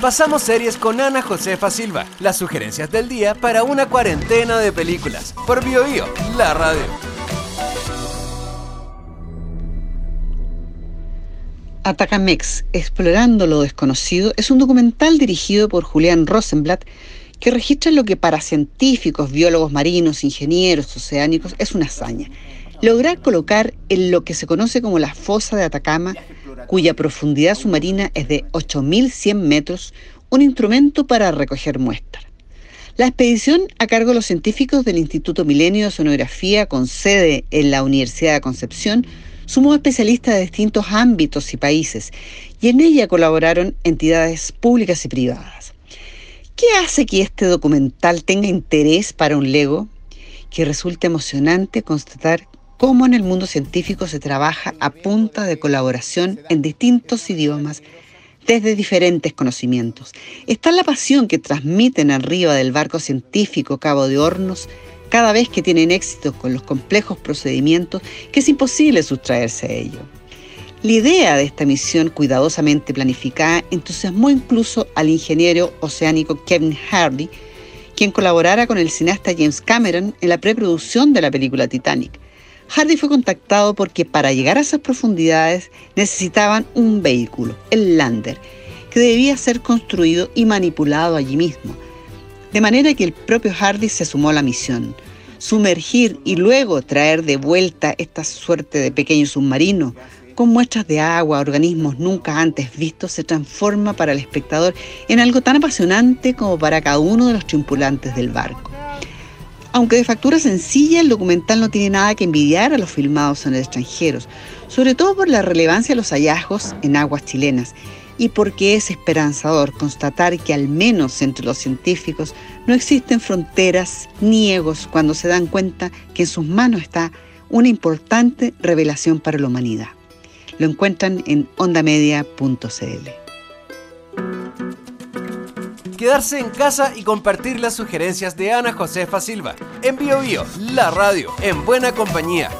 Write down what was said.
Pasamos series con Ana Josefa Silva, las sugerencias del día para una cuarentena de películas. Por BioBio, la radio. Atacamex, Explorando lo Desconocido, es un documental dirigido por Julián Rosenblatt que registra lo que para científicos, biólogos marinos, ingenieros oceánicos es una hazaña. Lograr colocar en lo que se conoce como la fosa de Atacama, cuya profundidad submarina es de 8.100 metros, un instrumento para recoger muestras. La expedición, a cargo de los científicos del Instituto Milenio de Sonografía, con sede en la Universidad de Concepción, sumó especialistas de distintos ámbitos y países, y en ella colaboraron entidades públicas y privadas. ¿Qué hace que este documental tenga interés para un lego? Que resulta emocionante constatar cómo en el mundo científico se trabaja a punta de colaboración en distintos idiomas desde diferentes conocimientos. Está la pasión que transmiten arriba del barco científico Cabo de Hornos cada vez que tienen éxito con los complejos procedimientos que es imposible sustraerse a ello. La idea de esta misión cuidadosamente planificada entusiasmó incluso al ingeniero oceánico Kevin Hardy, quien colaborara con el cineasta James Cameron en la preproducción de la película Titanic. Hardy fue contactado porque para llegar a esas profundidades necesitaban un vehículo, el Lander, que debía ser construido y manipulado allí mismo. De manera que el propio Hardy se sumó a la misión. Sumergir y luego traer de vuelta esta suerte de pequeño submarino con muestras de agua, organismos nunca antes vistos, se transforma para el espectador en algo tan apasionante como para cada uno de los tripulantes del barco. Aunque de factura sencilla, el documental no tiene nada que envidiar a los filmados en el extranjero, sobre todo por la relevancia de los hallazgos en aguas chilenas y porque es esperanzador constatar que al menos entre los científicos no existen fronteras ni egos cuando se dan cuenta que en sus manos está una importante revelación para la humanidad. Lo encuentran en ondamedia.cl. Quedarse en casa y compartir las sugerencias de Ana Josefa Silva. En Bio, Bio la radio, en buena compañía.